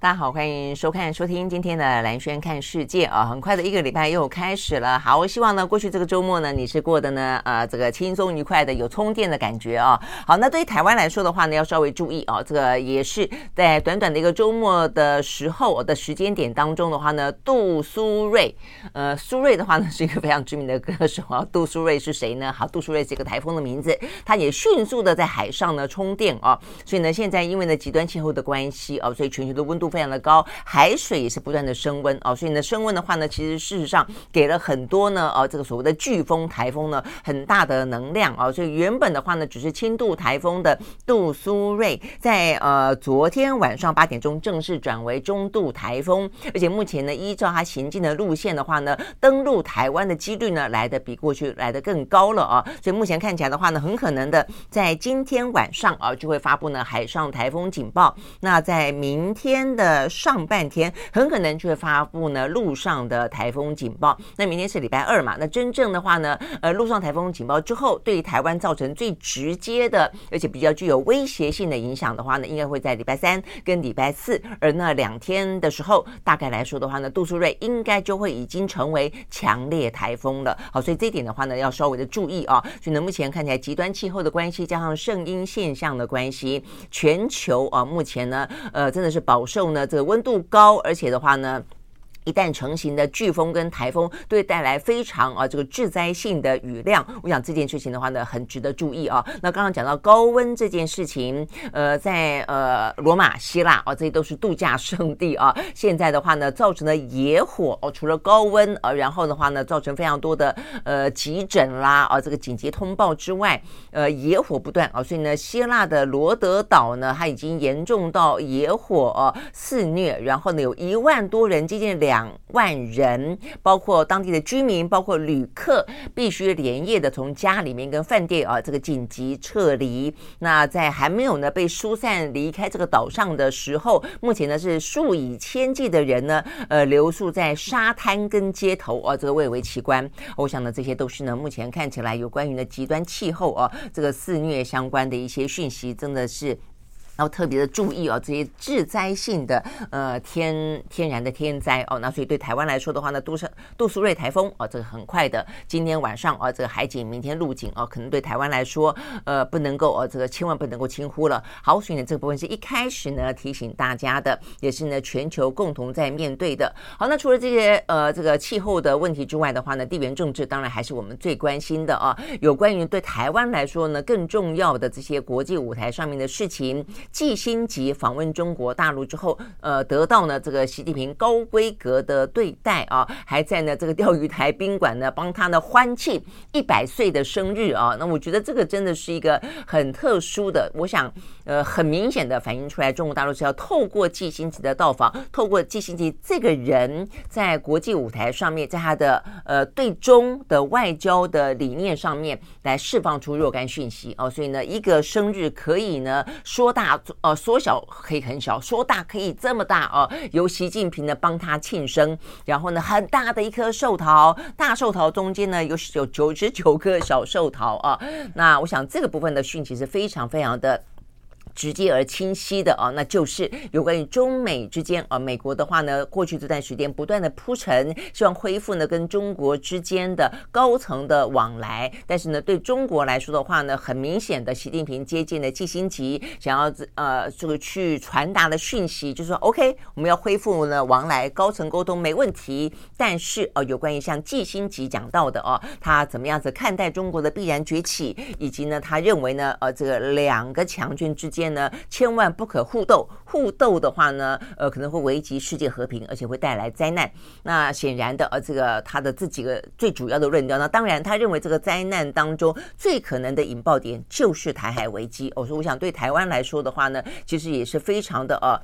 大家好，欢迎收看、收听今天的兰轩看世界啊！很快的一个礼拜又开始了，好，我希望呢，过去这个周末呢，你是过得呢，呃，这个轻松愉快的，有充电的感觉啊。好，那对于台湾来说的话呢，要稍微注意啊，这个也是在短短的一个周末的时候的时间点当中的话呢，杜苏芮，呃，苏芮的话呢是一个非常知名的歌手啊。杜苏芮是谁呢？好，杜苏芮是一个台风的名字，它也迅速的在海上呢充电啊，所以呢，现在因为呢极端气候的关系啊，所以全球的温度。非常的高，海水也是不断的升温。哦，所以呢，升温的话呢，其实事实上给了很多呢，呃，这个所谓的飓风台风呢，很大的能量啊，所以原本的话呢，只是轻度台风的杜苏芮，在呃昨天晚上八点钟正式转为中度台风，而且目前呢，依照它行进的路线的话呢，登陆台湾的几率呢，来得比过去来得更高了啊，所以目前看起来的话呢，很可能的在今天晚上啊，就会发布呢海上台风警报，那在明天的上半天很可能就会发布呢陆上的台风警报。那明天是礼拜二嘛？那真正的话呢，呃，陆上台风警报之后，对于台湾造成最直接的，而且比较具有威胁性的影响的话呢，应该会在礼拜三跟礼拜四。而那两天的时候，大概来说的话呢，杜苏芮应该就会已经成为强烈台风了。好，所以这一点的话呢，要稍微的注意啊。所以呢，目前看起来极端气候的关系，加上圣婴现象的关系，全球啊，目前呢，呃，真的是饱受呢这个。温度高，而且的话呢，一旦成型的飓风跟台风，都会带来非常啊这个致灾性的雨量。我想这件事情的话呢，很值得注意啊。那刚刚讲到高温这件事情，呃，在呃罗马、希腊啊，这些都是度假胜地啊。现在的话呢，造成了野火哦，除了高温啊，然后的话呢，造成非常多的呃急诊啦啊，这个紧急通报之外，呃，野火不断啊，所以呢，希腊的罗德岛呢，它已经严重到野火啊肆虐，然后呢，有一万多人接近两。两万人，包括当地的居民，包括旅客，必须连夜的从家里面跟饭店啊，这个紧急撤离。那在还没有呢被疏散离开这个岛上的时候，目前呢是数以千计的人呢，呃，留宿在沙滩跟街头啊，这个蔚为奇观。我想呢，这些都是呢目前看起来有关于呢极端气候啊，这个肆虐相关的一些讯息，真的是。要特别的注意哦，这些致灾性的呃天天然的天灾哦，那所以对台湾来说的话呢，杜苏杜苏芮台风哦，这个很快的，今天晚上哦，这个海警明天陆警哦，可能对台湾来说呃不能够哦，这个千万不能够轻忽了。好，所以呢这部分是一开始呢提醒大家的，也是呢全球共同在面对的。好，那除了这些呃这个气候的问题之外的话呢，地缘政治当然还是我们最关心的啊。有关于对台湾来说呢更重要的这些国际舞台上面的事情。季辛吉访问中国大陆之后，呃，得到呢这个习近平高规格的对待啊，还在呢这个钓鱼台宾馆呢帮他呢欢庆一百岁的生日啊。那我觉得这个真的是一个很特殊的，我想呃很明显的反映出来，中国大陆是要透过季辛吉的到访，透过季辛吉这个人在国际舞台上面，在他的呃对中的外交的理念上面来释放出若干讯息哦。所以呢，一个生日可以呢说大。呃，缩小可以很小，说大可以这么大哦。由习近平呢帮他庆生，然后呢，很大的一颗寿桃，大寿桃中间呢有有九十九个小寿桃啊。那我想这个部分的讯息是非常非常的。直接而清晰的啊，那就是有关于中美之间啊，美国的话呢，过去这段时间不断的铺陈，希望恢复呢跟中国之间的高层的往来，但是呢，对中国来说的话呢，很明显的，习近平接见了季辛吉想要呃这个去传达的讯息，就是说 OK，我们要恢复呢往来高层沟通没问题，但是呃有关于像季辛吉讲到的哦，他怎么样子看待中国的必然崛起，以及呢，他认为呢，呃，这个两个强权之间呢，千万不可互斗，互斗的话呢，呃，可能会危及世界和平，而且会带来灾难。那显然的，呃，这个他的这几个最主要的论调，呢当然他认为这个灾难当中最可能的引爆点就是台海危机。我说，我想对台湾来说的话呢，其实也是非常的呃。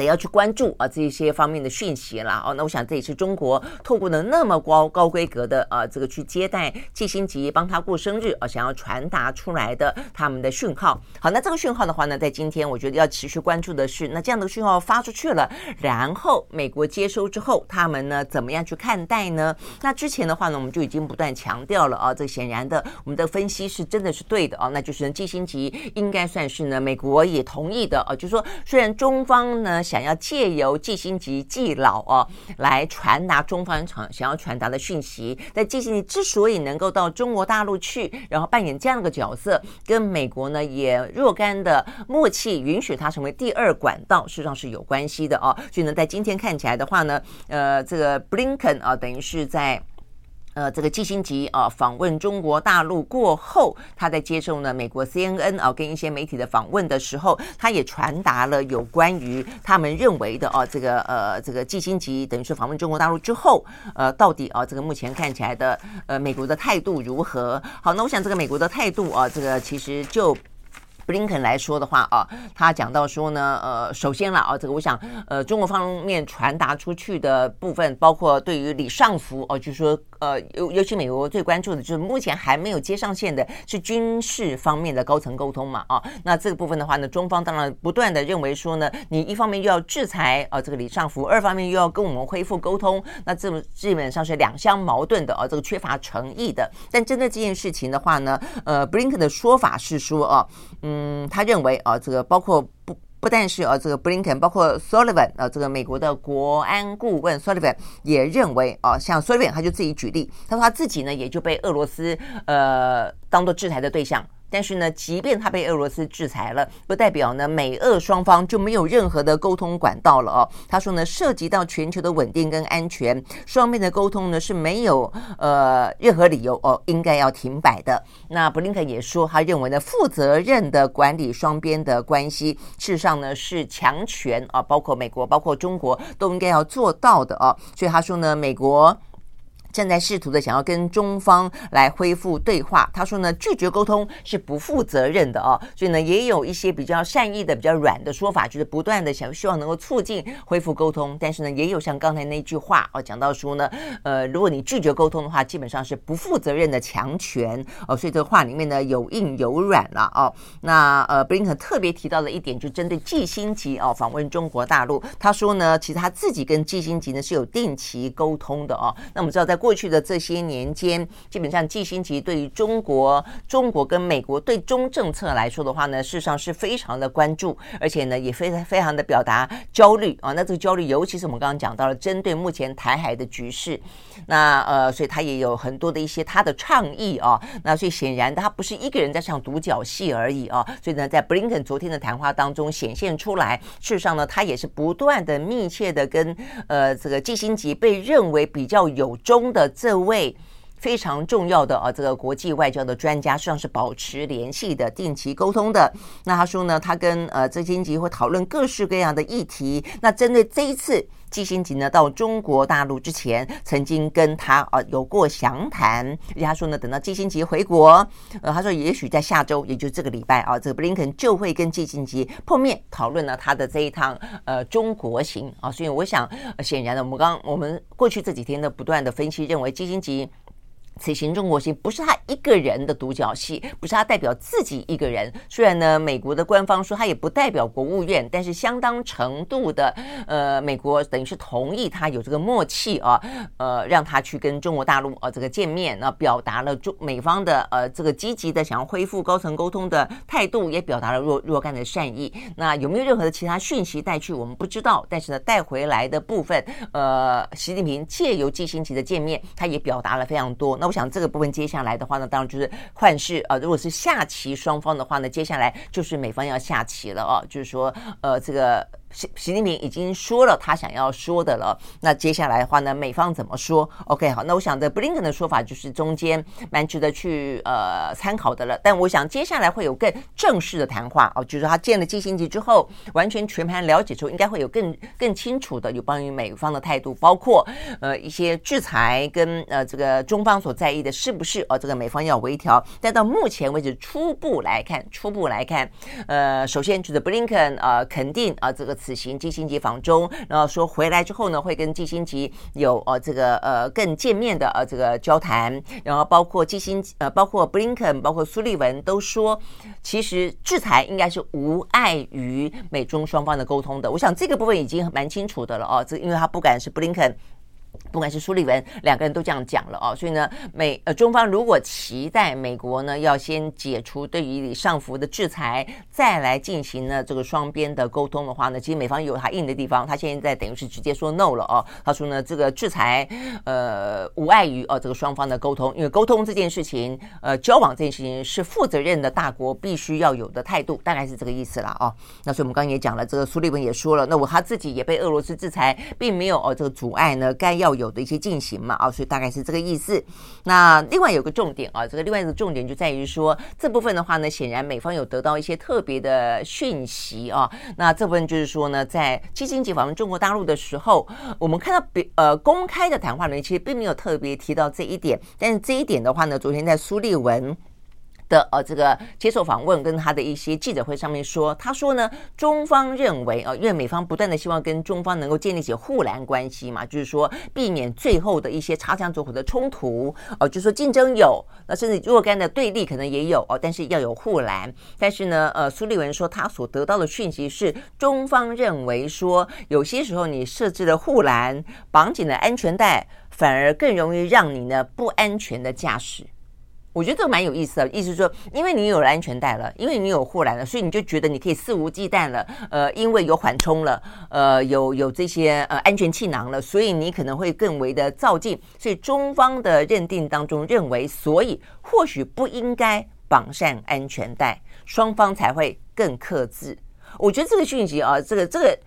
得要去关注啊这些方面的讯息了哦，那我想这也是中国透过了那么高高规格的啊这个去接待季辛吉帮他过生日啊，想要传达出来的他们的讯号。好，那这个讯号的话呢，在今天我觉得要持续关注的是，那这样的讯号发出去了，然后美国接收之后，他们呢怎么样去看待呢？那之前的话呢，我们就已经不断强调了啊，这显然的我们的分析是真的是对的啊，那就是季辛吉应该算是呢美国也同意的啊，就是说虽然中方呢。想要借由季新吉季老哦，来传达中方想想要传达的讯息。但季新吉之所以能够到中国大陆去，然后扮演这样的角色，跟美国呢也若干的默契，允许他成为第二管道，事实上是有关系的哦。所以呢，在今天看起来的话呢，呃，这个布林肯啊，等于是在。呃，这个季辛吉啊访问中国大陆过后，他在接受呢美国 CNN 啊跟一些媒体的访问的时候，他也传达了有关于他们认为的啊这个呃这个季辛吉等于是访问中国大陆之后，呃到底啊这个目前看起来的呃美国的态度如何？好，那我想这个美国的态度啊，这个其实就。布林肯来说的话啊，他讲到说呢，呃，首先了啊，这个我想，呃，中国方面传达出去的部分，包括对于李尚福哦，就是说，呃，尤尤其美国最关注的就是目前还没有接上线的是军事方面的高层沟通嘛，啊，那这个部分的话呢，中方当然不断的认为说呢，你一方面又要制裁啊这个李尚福，二方面又要跟我们恢复沟通，那这基本上是两相矛盾的啊，这个缺乏诚意的。但针对这件事情的话呢，呃，布林肯的说法是说啊，嗯。嗯，他认为啊，这个包括不不但是啊，这个布林肯，包括 Sullivan 啊，这个美国的国安顾问 Sullivan 也认为啊，像 Sullivan 他就自己举例，他说他自己呢也就被俄罗斯呃当做制裁的对象。但是呢，即便他被俄罗斯制裁了，不代表呢美俄双方就没有任何的沟通管道了哦。他说呢，涉及到全球的稳定跟安全，双边的沟通呢是没有呃任何理由哦应该要停摆的。那布林肯也说，他认为呢，负责任的管理双边的关系，事实上呢是强权啊，包括美国、包括中国都应该要做到的哦。所以他说呢，美国。正在试图的想要跟中方来恢复对话，他说呢，拒绝沟通是不负责任的哦，所以呢，也有一些比较善意的、比较软的说法，就是不断的想希望能够促进恢复沟通，但是呢，也有像刚才那句话哦，讲到说呢，呃，如果你拒绝沟通的话，基本上是不负责任的强权哦，所以这个话里面呢有硬有软了哦。那呃，布林肯特别提到的一点，就针对季辛吉哦访问中国大陆，他说呢，其实他自己跟季辛吉呢是有定期沟通的哦。那我们知道在过去的这些年间，基本上季辛吉对于中国、中国跟美国对中政策来说的话呢，事实上是非常的关注，而且呢也非常非常的表达焦虑啊。那这个焦虑，尤其是我们刚刚讲到了，针对目前台海的局势，那呃，所以他也有很多的一些他的倡议啊。那所以显然他不是一个人在唱独角戏而已啊。所以呢，在布林肯昨天的谈话当中显现出来，事实上呢，他也是不断的密切的跟呃这个季辛吉被认为比较有中。的这位非常重要的啊，这个国际外交的专家，实际上是保持联系的、定期沟通的。那他说呢，他跟呃季辛吉会讨论各式各样的议题。那针对这一次基辛格呢到中国大陆之前，曾经跟他啊有过详谈。而且他说呢，等到基辛格回国，呃，他说也许在下周，也就这个礼拜啊，这个布林肯就会跟基辛格碰面，讨论了他的这一趟呃中国行啊。所以我想，显然呢，我们刚我们过去这几天呢不断的分析，认为基辛格。此行中国行不是他一个人的独角戏，不是他代表自己一个人。虽然呢，美国的官方说他也不代表国务院，但是相当程度的，呃，美国等于是同意他有这个默契啊，呃，让他去跟中国大陆啊这个见面，那表达了中美方的呃这个积极的想要恢复高层沟通的态度，也表达了若若干的善意。那有没有任何的其他讯息带去，我们不知道。但是呢，带回来的部分，呃，习近平借由季辛吉的见面，他也表达了非常多。那我想这个部分接下来的话呢，当然就是换是呃，如果是下棋双方的话呢，接下来就是美方要下棋了哦，就是说呃这个。习习近平已经说了他想要说的了，那接下来的话呢，美方怎么说？OK，好，那我想的布林肯的说法就是中间蛮值得去呃参考的了。但我想接下来会有更正式的谈话哦，就是他见了基辛格之后，完全全盘了解之后，应该会有更更清楚的有关于美方的态度，包括呃一些制裁跟呃这个中方所在意的是不是呃这个美方要微调。但到目前为止，初步来看，初步来看，呃，首先就是布林肯呃肯定啊、呃、这个。此行基辛级访中，然后说回来之后呢，会跟基辛级有呃这个呃更见面的呃这个交谈，然后包括基辛呃包括布林肯，包括苏利文都说，其实制裁应该是无碍于美中双方的沟通的。我想这个部分已经蛮清楚的了哦，这因为他不敢是布林肯。不管是苏利文，两个人都这样讲了哦，所以呢，美呃中方如果期待美国呢要先解除对于李尚福的制裁，再来进行呢这个双边的沟通的话呢，其实美方有他硬的地方，他现在等于是直接说 no 了哦，他说呢这个制裁呃无碍于哦这个双方的沟通，因为沟通这件事情，呃交往这件事情是负责任的大国必须要有的态度，大概是这个意思了哦。那所以我们刚刚也讲了，这个苏利文也说了，那我他自己也被俄罗斯制裁，并没有哦这个阻碍呢该要。有的一些进行嘛啊，所以大概是这个意思。那另外有个重点啊，这个另外一个重点就在于说，这部分的话呢，显然美方有得到一些特别的讯息啊。那这部分就是说呢，在基辛吉访问中国大陆的时候，我们看到比呃公开的谈话里面，其实并没有特别提到这一点。但是这一点的话呢，昨天在苏利文。的呃，这个接受访问跟他的一些记者会上面说，他说呢，中方认为呃，因为美方不断的希望跟中方能够建立起护栏关系嘛，就是说避免最后的一些擦枪走火的冲突哦，就是说竞争有，那甚至若干的对立可能也有哦，但是要有护栏。但是呢，呃，苏利文说他所得到的讯息是，中方认为说，有些时候你设置了护栏，绑紧了安全带，反而更容易让你呢不安全的驾驶。我觉得这个蛮有意思的，意思是说，因为你有了安全带了，因为你有护栏了，所以你就觉得你可以肆无忌惮了。呃，因为有缓冲了，呃，有有这些呃安全气囊了，所以你可能会更为的躁进。所以中方的认定当中认为，所以或许不应该绑上安全带，双方才会更克制。我觉得这个讯息啊，这个这个。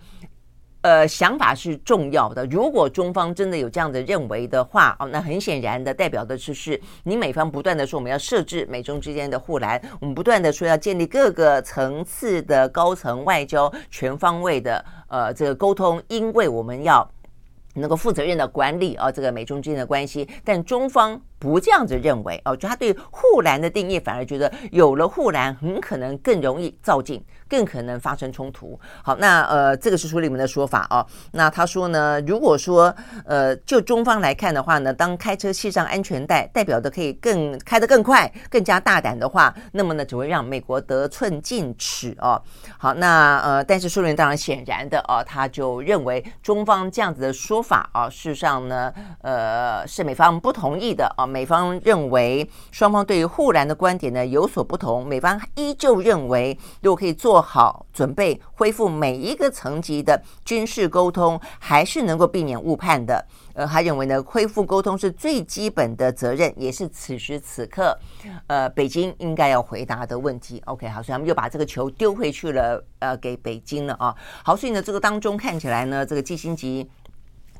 呃，想法是重要的。如果中方真的有这样的认为的话，哦，那很显然的代表的就是你美方不断的说我们要设置美中之间的护栏，我们不断的说要建立各个层次的高层外交全方位的呃这个沟通，因为我们要 能够负责任的管理啊这个美中之间的关系，但中方。不这样子认为哦，就他对护栏的定义反而觉得有了护栏很可能更容易造进，更可能发生冲突。好，那呃，这个是书里面的说法哦。那他说呢，如果说呃，就中方来看的话呢，当开车系上安全带，代表的可以更开得更快、更加大胆的话，那么呢，只会让美国得寸进尺哦。好，那呃，但是书里面当然显然的哦，他就认为中方这样子的说法啊，事实上呢，呃，是美方不同意的啊。美方认为双方对于护栏的观点呢有所不同。美方依旧认为，如果可以做做好准备，恢复每一个层级的军事沟通，还是能够避免误判的。呃，他认为呢，恢复沟通是最基本的责任，也是此时此刻，呃，北京应该要回答的问题。OK，好，所以他们又把这个球丢回去了，呃，给北京了啊。好，所以呢，这个当中看起来呢，这个季辛吉。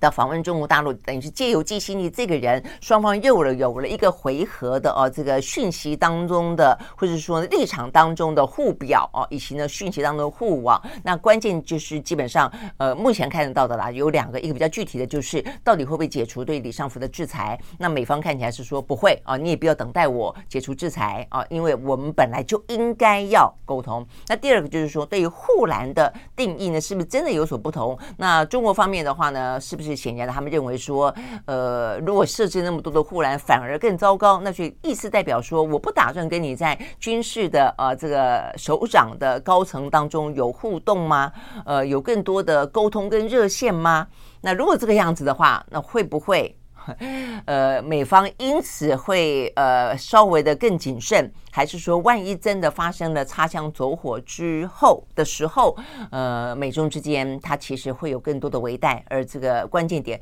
要访问中国大陆，等于是借由季辛吉这个人，双方又了有了一个回合的哦，这个讯息当中的，或者说立场当中的互表哦，以及呢讯息当中的互网。那关键就是基本上，呃，目前看得到的啦，有两个，一个比较具体的就是到底会不会解除对李尚福的制裁？那美方看起来是说不会啊，你也不要等待我解除制裁啊，因为我们本来就应该要沟通。那第二个就是说，对于护栏的定义呢，是不是真的有所不同？那中国方面的话呢，是不是？显然，他们认为说，呃，如果设置那么多的护栏，反而更糟糕。那就意思代表说，我不打算跟你在军事的呃这个首长的高层当中有互动吗？呃，有更多的沟通跟热线吗？那如果这个样子的话，那会不会？呃，美方因此会呃稍微的更谨慎，还是说万一真的发生了擦枪走火之后的时候，呃，美中之间它其实会有更多的围带，而这个关键点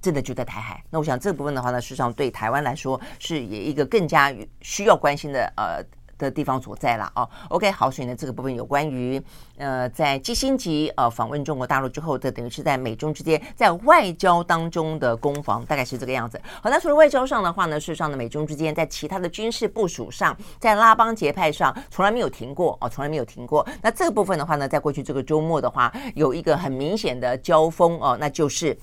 真的就在台海。那我想这部分的话呢，实际上对台湾来说是也一个更加需要关心的呃。的地方所在了哦，OK，好，所以呢，这个部分有关于呃，在基辛格呃访问中国大陆之后，的等于是在美中之间在外交当中的攻防，大概是这个样子。好，那除了外交上的话呢，事实上呢，美中之间在其他的军事部署上，在拉帮结派上从来没有停过哦，从来没有停过。那这个部分的话呢，在过去这个周末的话，有一个很明显的交锋哦，那就是。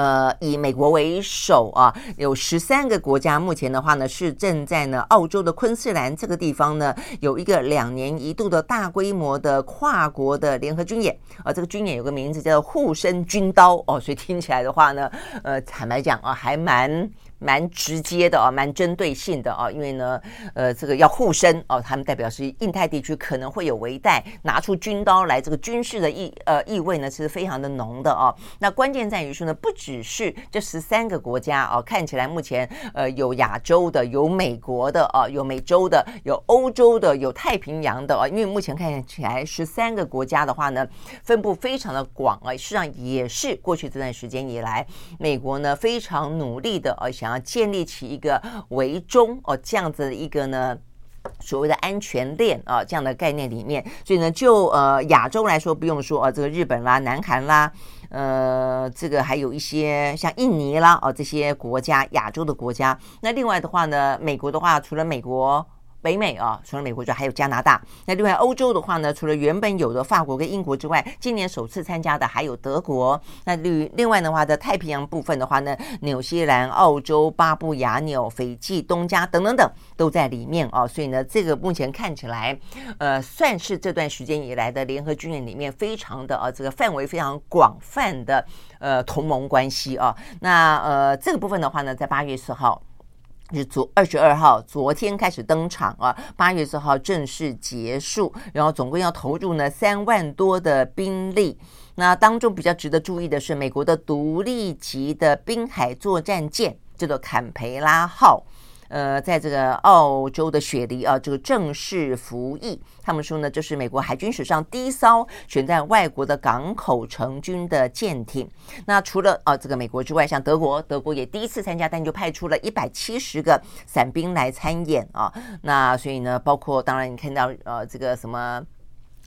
呃，以美国为首啊，有十三个国家，目前的话呢是正在呢澳洲的昆士兰这个地方呢有一个两年一度的大规模的跨国的联合军演啊，这个军演有个名字叫做“护身军刀”哦，所以听起来的话呢，呃，坦白讲啊，还蛮。蛮直接的啊，蛮针对性的啊，因为呢，呃，这个要护身哦，他们代表是印太地区可能会有围带，拿出军刀来，这个军事的意呃意味呢其实非常的浓的啊。那关键在于说呢，不只是这十三个国家啊，看起来目前呃有亚洲的，有美国的啊，有美洲的，有欧洲的，有太平洋的啊。因为目前看起来十三个国家的话呢，分布非常的广啊，实际上也是过去这段时间以来，美国呢非常努力的啊想。啊，建立起一个围中哦这样子的一个呢所谓的安全链啊这样的概念里面，所以呢就呃亚洲来说不用说啊，这个日本啦、南韩啦，呃这个还有一些像印尼啦哦这些国家亚洲的国家。那另外的话呢，美国的话除了美国。北美啊，除了美国之外，还有加拿大。那另外欧洲的话呢，除了原本有的法国跟英国之外，今年首次参加的还有德国。那另另外的话，在太平洋部分的话呢，纽西兰、澳洲、巴布亚纽、斐济、东加等等等都在里面啊。所以呢，这个目前看起来，呃，算是这段时间以来的联合军演里面非常的啊，这个范围非常广泛的呃同盟关系啊。那呃，这个部分的话呢，在八月四号。是昨二十二号，昨天开始登场啊，八月四号正式结束，然后总共要投入呢三万多的兵力。那当中比较值得注意的是，美国的独立级的滨海作战舰叫做坎培拉号。呃，在这个澳洲的雪梨啊，这个正式服役。他们说呢，这是美国海军史上第一艘选在外国的港口成军的舰艇。那除了啊这个美国之外，像德国，德国也第一次参加，但就派出了一百七十个伞兵来参演啊。那所以呢，包括当然你看到呃这个什么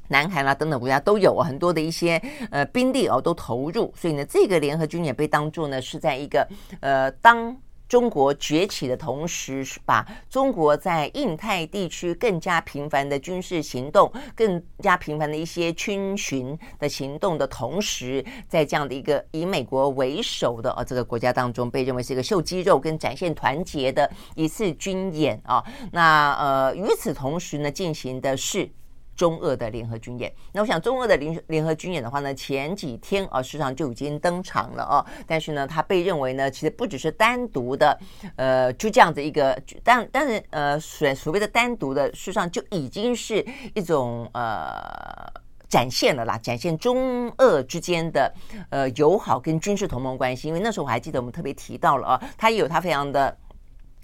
南韩啦等等国家都有很多的一些呃兵力哦都投入。所以呢，这个联合军也被当作呢是在一个呃当。中国崛起的同时，把中国在印太地区更加频繁的军事行动、更加频繁的一些军巡的行动的同时，在这样的一个以美国为首的啊这个国家当中，被认为是一个秀肌肉跟展现团结的一次军演啊。那呃，与此同时呢，进行的是。中俄的联合军演，那我想中俄的联联合军演的话呢，前几天啊，实际上就已经登场了哦。但是呢，它被认为呢，其实不只是单独的，呃，就这样子一个，但但是呃，所所谓的单独的，事实上就已经是一种呃展现了啦，展现中俄之间的呃友好跟军事同盟关系。因为那时候我还记得我们特别提到了啊，它也有它非常的。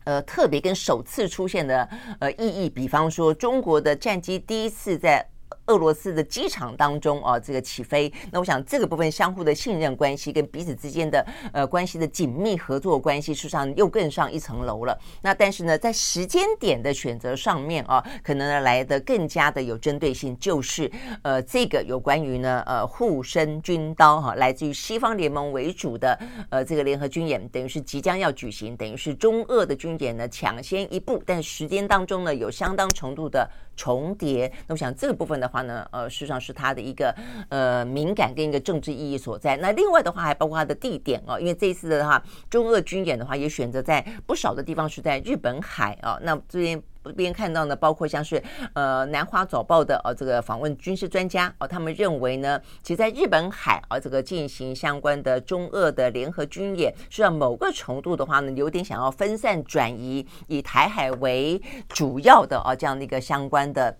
呃，特别跟首次出现的呃意义，比方说中国的战机第一次在。俄罗斯的机场当中啊，这个起飞，那我想这个部分相互的信任关系跟彼此之间的呃关系的紧密合作关系，事实上又更上一层楼了。那但是呢，在时间点的选择上面啊，可能呢来的更加的有针对性，就是呃这个有关于呢呃护身军刀哈，来自于西方联盟为主的呃这个联合军演，等于是即将要举行，等于是中俄的军演呢抢先一步，但时间当中呢有相当程度的重叠。那我想这个部分的话。呢，呃，事实上是它的一个呃敏感跟一个政治意义所在。那另外的话，还包括它的地点哦，因为这一次的话，中俄军演的话，也选择在不少的地方是在日本海啊。那最近这边看到呢，包括像是呃南华早报的呃这个访问军事专家哦，他们认为呢，其实在日本海啊这个进行相关的中俄的联合军演，是要某个程度的话呢，有点想要分散转移，以台海为主要的啊这样的一个相关的。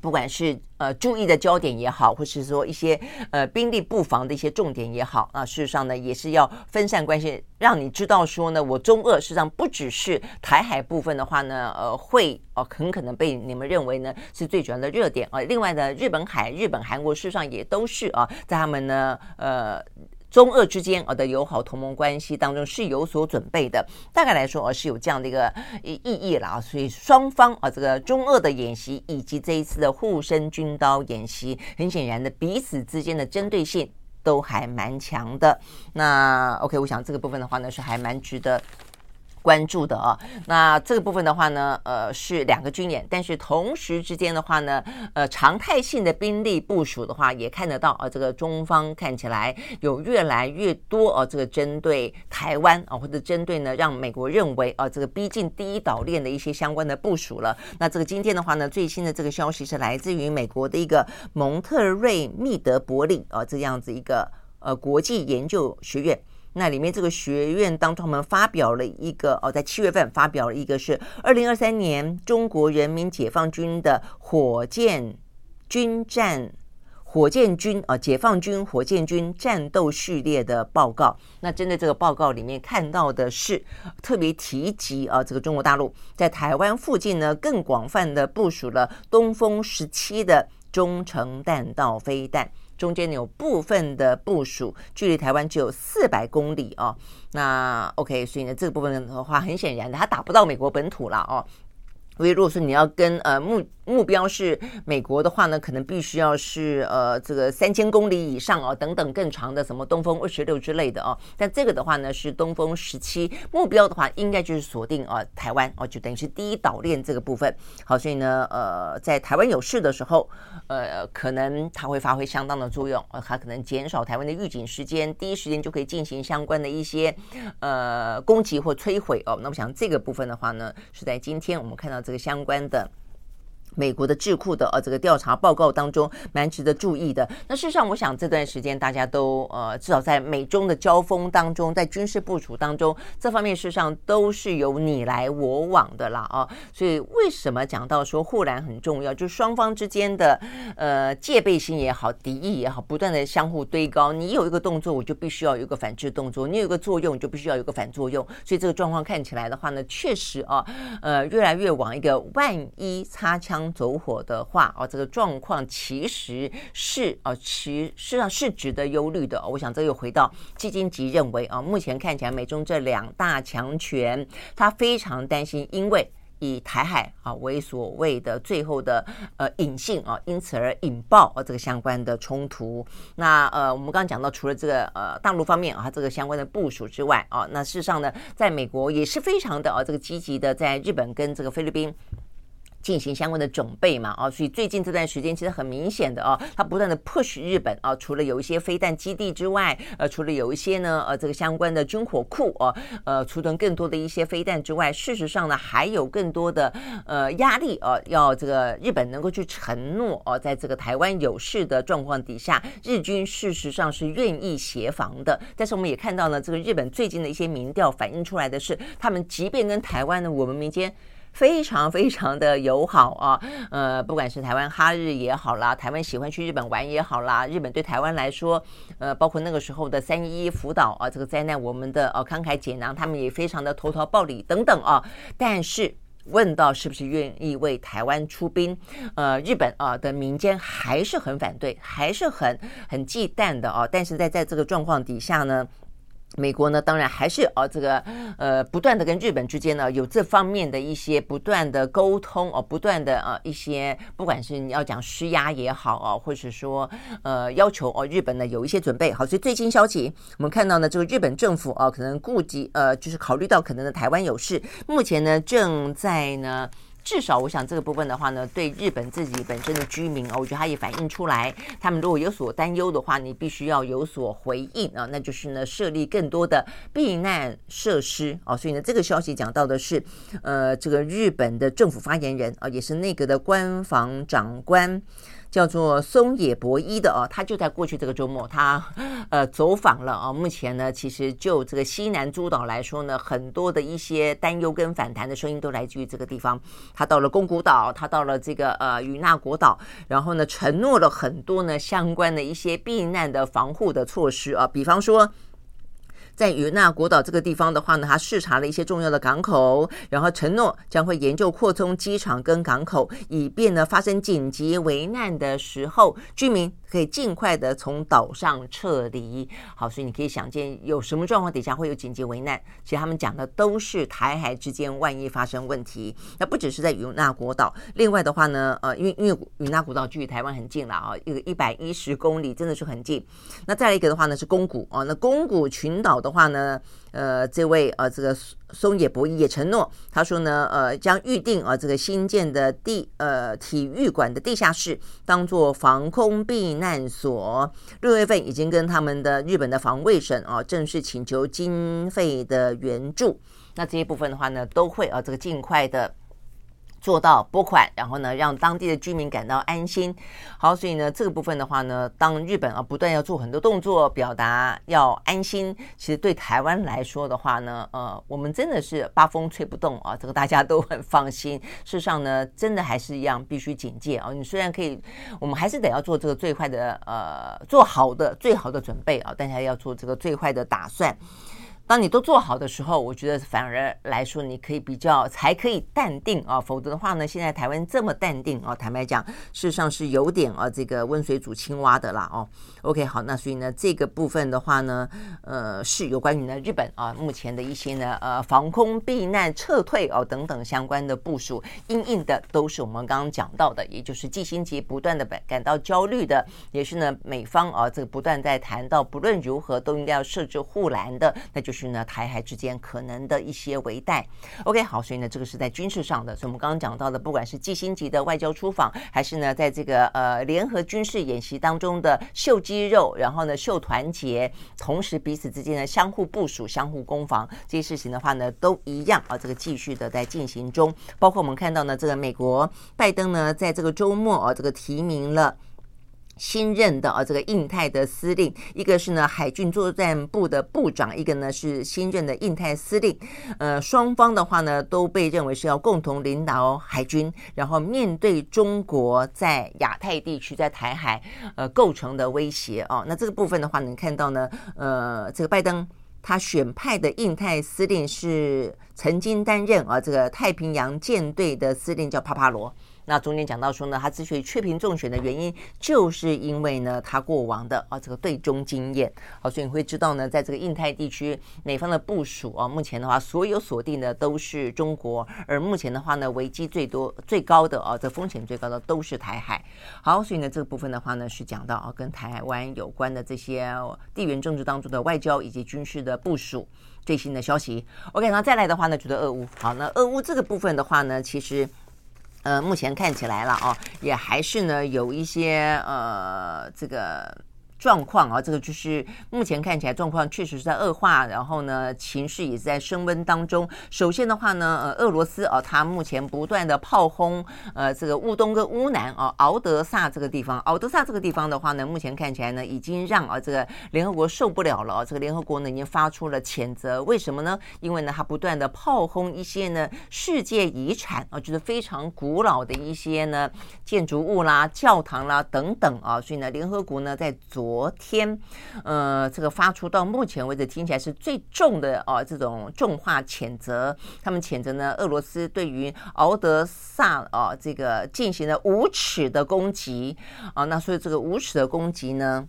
不管是呃注意的焦点也好，或是说一些呃兵力布防的一些重点也好，啊，事实上呢也是要分散关系，让你知道说呢，我中俄事实上不只是台海部分的话呢，呃会哦、呃、很可能被你们认为呢是最主要的热点啊、呃。另外呢，日本海、日本、韩国事实上也都是啊，在他们呢呃。中俄之间啊的友好同盟关系当中是有所准备的，大概来说啊是有这样的一个意义啦，所以双方啊这个中俄的演习以及这一次的护身军刀演习，很显然的彼此之间的针对性都还蛮强的。那 OK，我想这个部分的话呢是还蛮值得。关注的啊，那这个部分的话呢，呃，是两个军演，但是同时之间的话呢，呃，常态性的兵力部署的话，也看得到啊，这个中方看起来有越来越多啊，这个针对台湾啊，或者针对呢，让美国认为啊，这个逼近第一岛链的一些相关的部署了。那这个今天的话呢，最新的这个消息是来自于美国的一个蒙特瑞密德伯利啊，这样子一个呃国际研究学院。那里面这个学院当中，他们发表了一个哦，在七月份发表了一个是二零二三年中国人民解放军的火箭军战火箭军啊，解放军火箭军战斗序列的报告。那针对这个报告里面看到的是特别提及啊，这个中国大陆在台湾附近呢，更广泛的部署了东风十七的中程弹道飞弹。中间有部分的部署，距离台湾只有四百公里哦。那 OK，所以呢，这个部分的话，很显然的，它打不到美国本土了哦。因为如果说你要跟呃目目标是美国的话呢，可能必须要是呃这个三千公里以上哦，等等更长的什么东风二十六之类的哦。但这个的话呢是东风十七，目标的话应该就是锁定啊台湾哦，就等于是第一岛链这个部分。好，所以呢呃在台湾有事的时候，呃可能它会发挥相当的作用，呃它可能减少台湾的预警时间，第一时间就可以进行相关的一些呃攻击或摧毁哦。那我想这个部分的话呢是在今天我们看到。这个相关的。美国的智库的呃这个调查报告当中蛮值得注意的。那事实上，我想这段时间大家都呃至少在美中的交锋当中，在军事部署当中，这方面事实上都是有你来我往的啦啊。所以为什么讲到说护栏很重要？就双方之间的呃戒备心也好，敌意也好，不断的相互堆高。你有一个动作，我就必须要有一个反制动作；你有一个作用，就必须要有一个反作用。所以这个状况看起来的话呢，确实啊，呃，越来越往一个万一擦枪。走火的话，哦，这个状况其实是啊，其实上是值得忧虑的。我想这又回到基金级认为啊，目前看起来美中这两大强权，他非常担心，因为以台海啊为所谓的最后的呃隐性啊，因此而引爆啊这个相关的冲突。那呃，我们刚刚讲到，除了这个呃大陆方面啊这个相关的部署之外啊，那事实上呢，在美国也是非常的啊这个积极的，在日本跟这个菲律宾。进行相关的准备嘛，啊，所以最近这段时间其实很明显的啊，他不断的 push 日本啊，除了有一些飞弹基地之外，呃，除了有一些呢，呃，这个相关的军火库啊，呃，储存更多的一些飞弹之外，事实上呢，还有更多的呃压力啊，要这个日本能够去承诺哦，在这个台湾有事的状况底下，日军事实上是愿意协防的。但是我们也看到呢，这个日本最近的一些民调反映出来的是，他们即便跟台湾呢，我们民间。非常非常的友好啊，呃，不管是台湾哈日也好啦，台湾喜欢去日本玩也好啦，日本对台湾来说，呃，包括那个时候的三一一福岛啊，这个灾难，我们的呃慷慨解囊，他们也非常的投桃报李等等啊。但是问到是不是愿意为台湾出兵，呃，日本啊的民间还是很反对，还是很很忌惮的啊。但是在在这个状况底下呢，美国呢，当然还是哦，这个呃，不断的跟日本之间呢有这方面的一些不断的沟通哦，不断的啊一些，不管是你要讲施压也好啊，或者说呃要求哦日本呢有一些准备好。所以最新消息我们看到呢，这个日本政府啊，可能顾及呃，就是考虑到可能的台湾有事，目前呢正在呢。至少我想这个部分的话呢，对日本自己本身的居民啊，我觉得他也反映出来，他们如果有所担忧的话，你必须要有所回应啊，那就是呢设立更多的避难设施啊。所以呢，这个消息讲到的是，呃，这个日本的政府发言人啊，也是内阁的官房长官。叫做松野博一的哦，他就在过去这个周末，他 呃走访了啊。目前呢，其实就这个西南诸岛来说呢，很多的一些担忧跟反弹的声音都来自于这个地方。他到了宫古岛，他到了这个呃与那国岛，然后呢，承诺了很多呢相关的一些避难的防护的措施啊，比方说。在与那国岛这个地方的话呢，他视察了一些重要的港口，然后承诺将会研究扩充机场跟港口，以便呢发生紧急危难的时候，居民可以尽快的从岛上撤离。好，所以你可以想见，有什么状况底下会有紧急危难？其实他们讲的都是台海之间万一发生问题，那不只是在与那国岛，另外的话呢，呃，因为因为与那国岛距离台湾很近了啊，一个一百一十公里，真的是很近。那再来一个的话呢是宫古啊，那宫古群岛的。的话呢，呃，这位呃，这个松野博一也承诺，他说呢，呃，将预定呃，这个新建的地呃体育馆的地下室当做防空避难所。六月份已经跟他们的日本的防卫省啊正式请求经费的援助。那这一部分的话呢，都会呃，这个尽快的。做到拨款，然后呢，让当地的居民感到安心。好，所以呢，这个部分的话呢，当日本啊不断要做很多动作，表达要安心，其实对台湾来说的话呢，呃，我们真的是八风吹不动啊，这个大家都很放心。事实上呢，真的还是一样，必须警戒啊。你虽然可以，我们还是得要做这个最坏的，呃，做好的最好的准备啊，但是要做这个最坏的打算。当你都做好的时候，我觉得反而来说，你可以比较才可以淡定啊。否则的话呢，现在台湾这么淡定啊，坦白讲，事实上是有点啊这个温水煮青蛙的啦哦。OK，好，那所以呢，这个部分的话呢，呃，是有关于呢日本啊目前的一些呢呃防空避难撤退哦等等相关的部署，因应的都是我们刚刚讲到的，也就是季辛吉不断的感感到焦虑的，也是呢美方啊这个不断在谈到不论如何都应该要设置护栏的，那就是。呢，台海之间可能的一些围带。OK，好，所以呢，这个是在军事上的。所以我们刚刚讲到的，不管是季辛吉的外交出访，还是呢，在这个呃联合军事演习当中的秀肌肉，然后呢秀团结，同时彼此之间呢相互部署、相互攻防这些事情的话呢，都一样啊，这个继续的在进行中。包括我们看到呢，这个美国拜登呢，在这个周末啊，这个提名了。新任的啊，这个印太的司令，一个是呢海军作战部的部长，一个呢是新任的印太司令。呃，双方的话呢都被认为是要共同领导海军，然后面对中国在亚太地区在台海呃构成的威胁啊。那这个部分的话，能看到呢，呃，这个拜登他选派的印太司令是曾经担任啊这个太平洋舰队的司令，叫帕帕罗。那中间讲到说呢，他之所以雀屏中选的原因，就是因为呢，他过往的啊这个对中经验。好，所以你会知道呢，在这个印太地区，美方的部署啊，目前的话，所有锁定的都是中国，而目前的话呢，危机最多、最高的啊，这风险最高的都是台海。好，所以呢，这个部分的话呢，是讲到啊，跟台湾有关的这些地缘政治当中的外交以及军事的部署最新的消息。OK，那再来的话呢，觉得俄乌好，那俄乌这个部分的话呢，其实。呃，目前看起来了哦，也还是呢有一些呃这个。状况啊，这个就是目前看起来状况确实是在恶化，然后呢，情势也是在升温当中。首先的话呢，呃，俄罗斯啊，它目前不断的炮轰呃这个乌东跟乌南啊，敖德萨这个地方，敖德萨这个地方的话呢，目前看起来呢，已经让啊这个联合国受不了了，这个联合国呢已经发出了谴责。为什么呢？因为呢，它不断的炮轰一些呢世界遗产啊，就是非常古老的一些呢建筑物啦、教堂啦等等啊，所以呢，联合国呢在昨昨天，呃，这个发出到目前为止听起来是最重的哦，这种重话谴责。他们谴责呢，俄罗斯对于敖德萨啊这个进行了无耻的攻击啊。那所以这个无耻的攻击呢，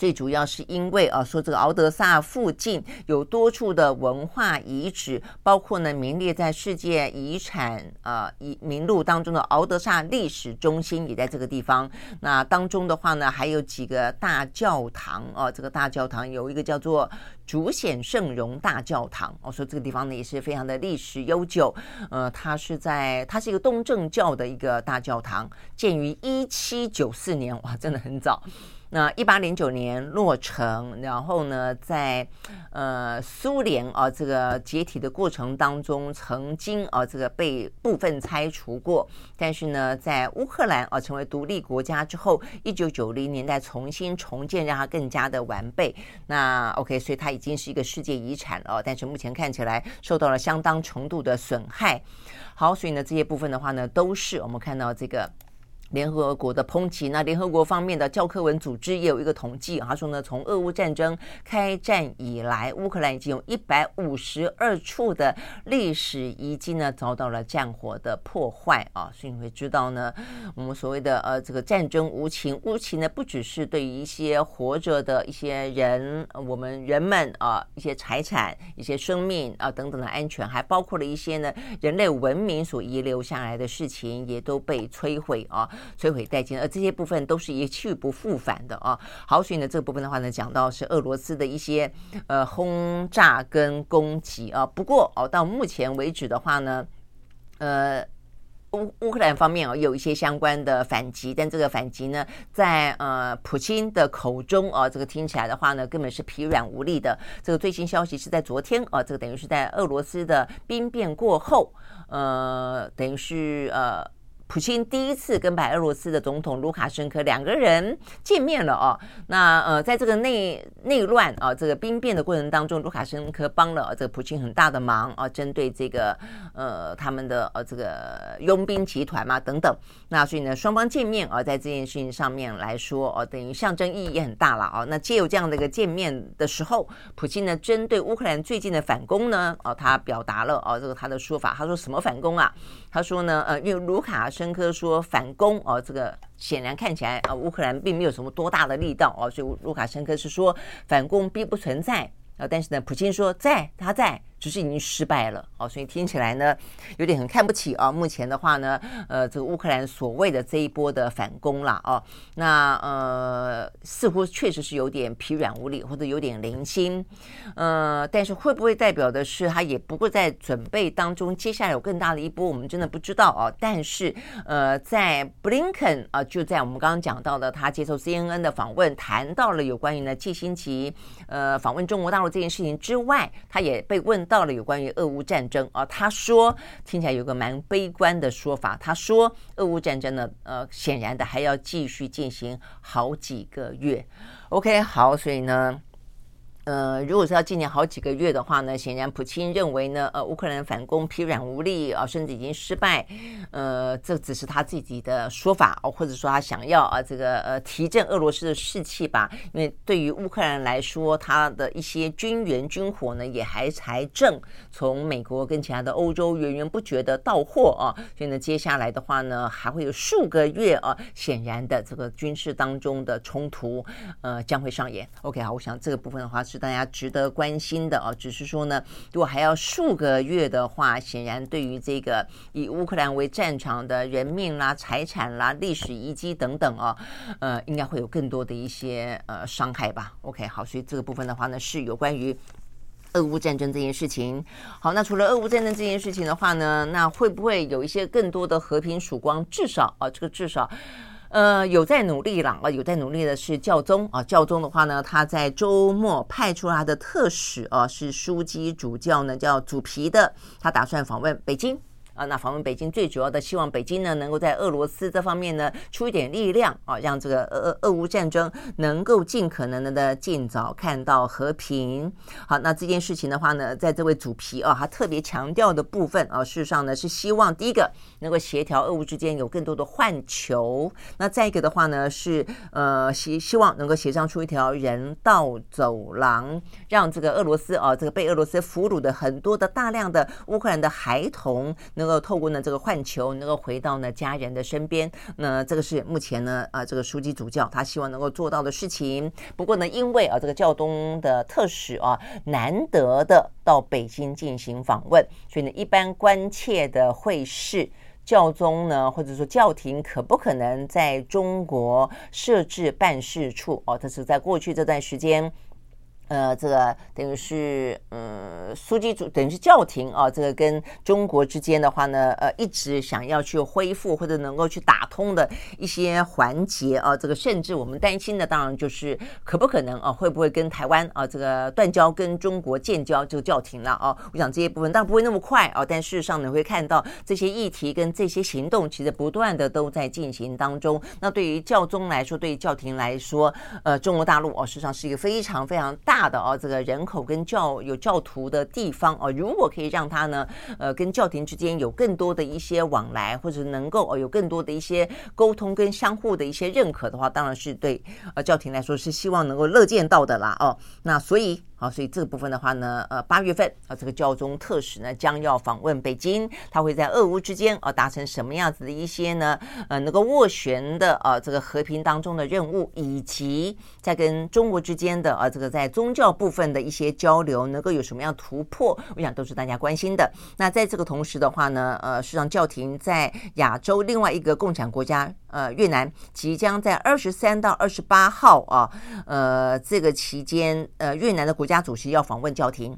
最主要是因为啊，说这个敖德萨附近有多处的文化遗址，包括呢名列在世界遗产啊遗名录当中的敖德萨历史中心也在这个地方。那当中的话呢，还有几个大教堂啊，这个大教堂有一个叫做主显圣容大教堂。我说这个地方呢也是非常的历史悠久，呃，它是在它是一个东正教的一个大教堂，建于一七九四年，哇，真的很早。那一八零九年落成，然后呢，在呃苏联啊这个解体的过程当中，曾经啊这个被部分拆除过，但是呢，在乌克兰啊成为独立国家之后，一九九零年代重新重建，让它更加的完备。那 OK，所以它已经是一个世界遗产了，但是目前看起来受到了相当程度的损害。好，所以呢这些部分的话呢，都是我们看到这个。联合国的抨击，那联合国方面的教科文组织也有一个统计，他说呢，从俄乌战争开战以来，乌克兰已经有一百五十二处的历史遗迹呢遭到了战火的破坏啊，所以你会知道呢，我们所谓的呃这个战争无情，无情呢不只是对于一些活着的一些人，我们人们啊一些财产、一些生命啊等等的安全，还包括了一些呢人类文明所遗留下来的事情，也都被摧毁啊。摧毁殆尽，而这些部分都是一去不复返的啊。好，所以呢，这个部分的话呢，讲到是俄罗斯的一些呃轰炸跟攻击啊。不过哦，到目前为止的话呢，呃，乌乌克兰方面啊有一些相关的反击，但这个反击呢，在呃普京的口中啊，这个听起来的话呢，根本是疲软无力的。这个最新消息是在昨天啊，这个等于是在俄罗斯的兵变过后，呃，等于是呃。普京第一次跟白俄罗斯的总统卢卡申科两个人见面了哦。那呃，在这个内内乱啊，这个兵变的过程当中，卢卡申科帮了这个普京很大的忙啊，针对这个呃他们的呃这个佣兵集团嘛等等。那所以呢，双方见面啊，在这件事情上面来说哦，等于象征意义也很大了啊。那借由这样的一个见面的时候，普京呢针对乌克兰最近的反攻呢，哦，他表达了哦这个他的说法，他说什么反攻啊？他说呢，呃，因为卢卡申科说反攻哦，这个显然看起来啊，乌克兰并没有什么多大的力道哦，所以卢卡申科是说反攻并不存在啊，但是呢，普京说在，他在。只是已经失败了哦，所以听起来呢，有点很看不起啊。目前的话呢，呃，这个乌克兰所谓的这一波的反攻了哦，那呃，似乎确实是有点疲软无力，或者有点零星，呃，但是会不会代表的是他也不会在准备当中，接下来有更大的一波，我们真的不知道哦。但是呃，在布林肯啊，就在我们刚刚讲到的，他接受 CNN 的访问，谈到了有关于呢季辛吉呃访问中国大陆这件事情之外，他也被问。到了有关于俄乌战争啊，他说听起来有个蛮悲观的说法。他说，俄乌战争呢，呃，显然的还要继续进行好几个月。OK，好，所以呢。呃，如果是要今年好几个月的话呢，显然普京认为呢，呃，乌克兰反攻疲软无力啊，甚至已经失败，呃，这只是他自己的说法哦，或者说他想要啊，这个呃提振俄罗斯的士气吧。因为对于乌克兰来说，他的一些军援军火呢，也还还正从美国跟其他的欧洲源源不绝的到货啊，所以呢，接下来的话呢，还会有数个月啊，显然的这个军事当中的冲突呃将会上演。OK，好，我想这个部分的话是。大家值得关心的啊，只是说呢，如果还要数个月的话，显然对于这个以乌克兰为战场的人命啦、财产啦、历史遗迹等等啊，呃，应该会有更多的一些呃伤害吧。OK，好，所以这个部分的话呢，是有关于俄乌战争这件事情。好，那除了俄乌战争这件事情的话呢，那会不会有一些更多的和平曙光？至少啊，这个至少。呃，有在努力了啊，有在努力的是教宗啊。教宗的话呢，他在周末派出他的特使啊，是枢机主教呢，叫主皮的，他打算访问北京。啊，那访问北京最主要的希望北京呢能够在俄罗斯这方面呢出一点力量啊，让这个俄俄俄乌战争能够尽可能的的尽早看到和平。好，那这件事情的话呢，在这位主皮啊，他特别强调的部分啊，事实上呢是希望第一个能够协调俄乌之间有更多的换球，那再一个的话呢是呃希希望能够协商出一条人道走廊，让这个俄罗斯啊这个被俄罗斯俘虏的很多的大量的乌克兰的孩童能够。够透过呢这个换球，能够回到呢家人的身边。那这个是目前呢啊这个书记主教他希望能够做到的事情。不过呢，因为啊这个教宗的特使啊难得的到北京进行访问，所以呢一般关切的会是教宗呢或者说教廷可不可能在中国设置办事处？哦，这是在过去这段时间。呃，这个等于是，嗯，书记主等于是教廷啊，这个跟中国之间的话呢，呃，一直想要去恢复或者能够去打通的一些环节啊，这个甚至我们担心的，当然就是可不可能啊，会不会跟台湾啊这个断交，跟中国建交，就叫停了啊？我想这些部分当然不会那么快啊，但事实上你，会看到这些议题跟这些行动，其实不断的都在进行当中。那对于教宗来说，对于教廷来说，呃，中国大陆哦，事实上是一个非常非常大。大的哦，这个人口跟教有教徒的地方哦，如果可以让他呢，呃，跟教廷之间有更多的一些往来，或者能够哦有更多的一些沟通跟相互的一些认可的话，当然是对呃教廷来说是希望能够乐见到的啦哦。那所以。好，所以这个部分的话呢，呃，八月份啊，这个教宗特使呢将要访问北京，他会在俄乌之间啊达成什么样子的一些呢，呃，能够斡旋的啊这个和平当中的任务，以及在跟中国之间的啊这个在宗教部分的一些交流，能够有什么样突破，我想都是大家关心的。那在这个同时的话呢，呃，实际上教廷在亚洲另外一个共产国家。呃，越南即将在二十三到二十八号啊，呃，这个期间，呃，越南的国家主席要访问教廷。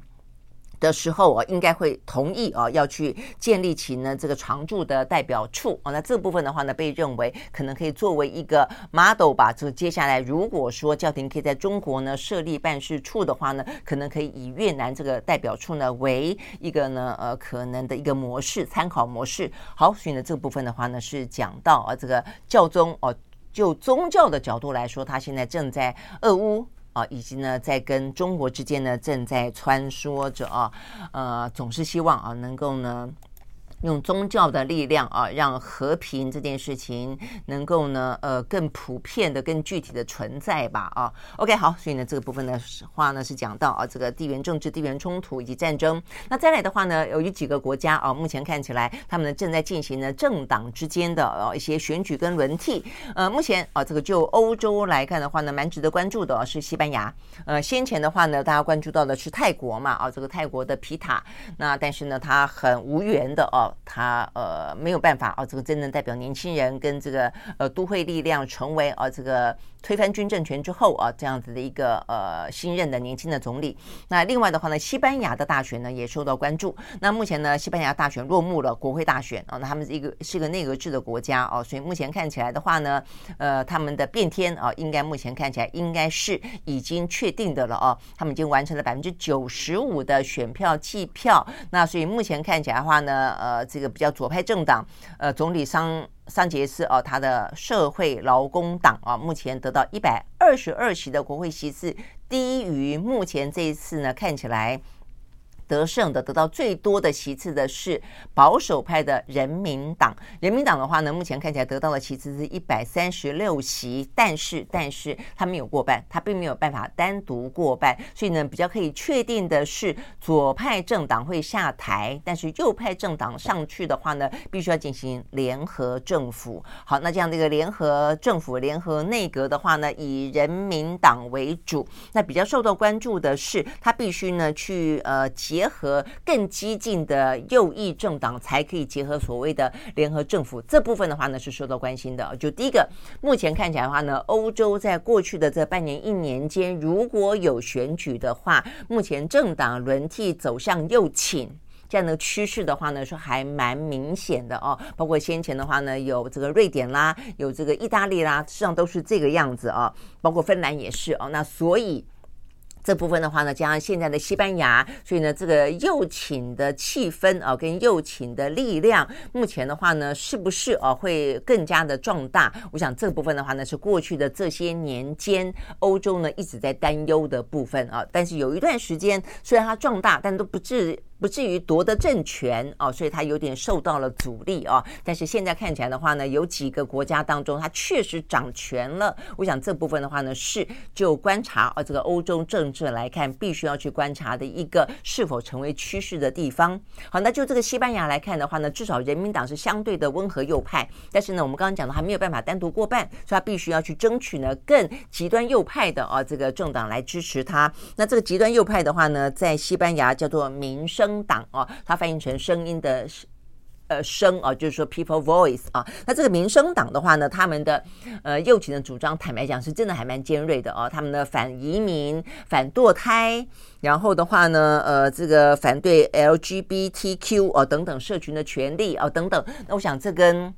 的时候啊，应该会同意啊，要去建立起呢这个常驻的代表处啊。那这部分的话呢，被认为可能可以作为一个 model 吧。就接下来如果说教廷可以在中国呢设立办事处的话呢，可能可以以越南这个代表处呢为一个呢呃可能的一个模式参考模式。好，所以呢这部分的话呢是讲到啊这个教宗哦，就宗教的角度来说，他现在正在俄乌。啊，以及呢，在跟中国之间呢，正在穿梭着啊，呃，总是希望啊，能够呢。用宗教的力量啊，让和平这件事情能够呢，呃，更普遍的、更具体的存在吧啊。OK，好，所以呢，这个部分的话呢是讲到啊，这个地缘政治、地缘冲突以及战争。那再来的话呢，有一几个国家啊，目前看起来他们呢正在进行呢政党之间的啊一些选举跟轮替。呃，目前啊，这个就欧洲来看的话呢，蛮值得关注的是西班牙。呃，先前的话呢，大家关注到的是泰国嘛啊，这个泰国的皮塔。那但是呢，他很无缘的哦。他呃没有办法啊，这个真正代表年轻人跟这个呃都会力量成为啊这个推翻军政权之后啊这样子的一个呃新任的年轻的总理。那另外的话呢，西班牙的大选呢也受到关注。那目前呢，西班牙大选落幕了，国会大选啊，那他们是一个是一个内阁制的国家啊，所以目前看起来的话呢，呃他们的变天啊，应该目前看起来应该是已经确定的了啊，他们已经完成了百分之九十五的选票计票。那所以目前看起来的话呢，呃。这个比较左派政党，呃，总理桑桑杰斯哦，他的社会劳工党啊，目前得到一百二十二席的国会席次，低于目前这一次呢，看起来。得胜的，得到最多的席次的是保守派的人民党。人民党的话呢，目前看起来得到的席次是一百三十六席，但是但是他没有过半，他并没有办法单独过半，所以呢，比较可以确定的是左派政党会下台，但是右派政党上去的话呢，必须要进行联合政府。好，那这样的一个联合政府、联合内阁的话呢，以人民党为主。那比较受到关注的是，他必须呢去呃。结合更激进的右翼政党，才可以结合所谓的联合政府。这部分的话呢，是受到关心的。就第一个，目前看起来的话呢，欧洲在过去的这半年、一年间，如果有选举的话，目前政党轮替走向右倾这样的趋势的话呢，是还蛮明显的哦。包括先前的话呢，有这个瑞典啦，有这个意大利啦，实际上都是这个样子啊。包括芬兰也是哦。那所以。这部分的话呢，加上现在的西班牙，所以呢，这个右倾的气氛啊，跟右倾的力量，目前的话呢，是不是啊会更加的壮大？我想这部分的话呢，是过去的这些年间，欧洲呢一直在担忧的部分啊。但是有一段时间，虽然它壮大，但都不至。不至于夺得政权哦，所以他有点受到了阻力哦。但是现在看起来的话呢，有几个国家当中，他确实掌权了。我想这部分的话呢，是就观察啊这个欧洲政治来看，必须要去观察的一个是否成为趋势的地方。好，那就这个西班牙来看的话呢，至少人民党是相对的温和右派，但是呢，我们刚刚讲的还没有办法单独过半，所以他必须要去争取呢更极端右派的啊这个政党来支持他。那这个极端右派的话呢，在西班牙叫做民生。党哦，它翻译成声音的呃声啊，就是说 people voice 啊。那这个民生党的话呢，他们的呃右倾的主张，坦白讲是真的还蛮尖锐的哦。他们的反移民、反堕胎，然后的话呢，呃，这个反对 LGBTQ 哦等等社群的权利哦等等。那我想这跟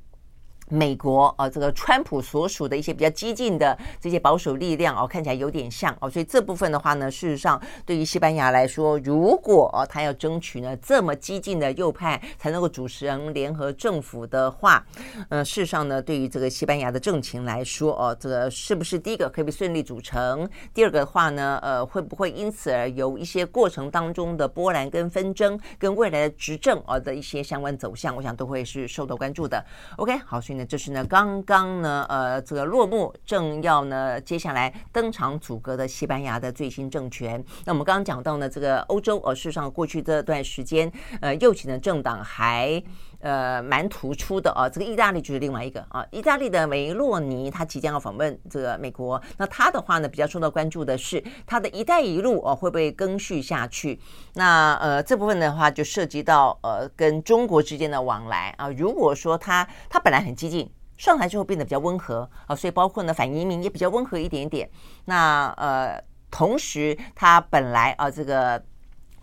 美国啊，这个川普所属的一些比较激进的这些保守力量哦，看起来有点像哦，所以这部分的话呢，事实上对于西班牙来说，如果他要争取呢这么激进的右派才能够主持人联合政府的话，呃，事实上呢，对于这个西班牙的政情来说哦，这个是不是第一个可以被顺利组成？第二个的话呢，呃，会不会因此而有一些过程当中的波澜跟纷争，跟未来的执政哦的一些相关走向，我想都会是受到关注的。OK，好，所以。那这是呢，刚刚呢，呃，这个落幕，正要呢，接下来登场阻隔的西班牙的最新政权。那我们刚刚讲到呢，这个欧洲，呃，事实上过去这段时间，呃，右倾的政党还。呃，蛮突出的啊，这个意大利就是另外一个啊，意大利的梅洛尼他即将要访问这个美国，那他的话呢，比较受到关注的是他的一带一路哦，会不会更续下去？那呃这部分的话就涉及到呃跟中国之间的往来啊，如果说他他本来很激进，上台之后变得比较温和啊，所以包括呢反移民也比较温和一点点。那呃同时他本来啊这个。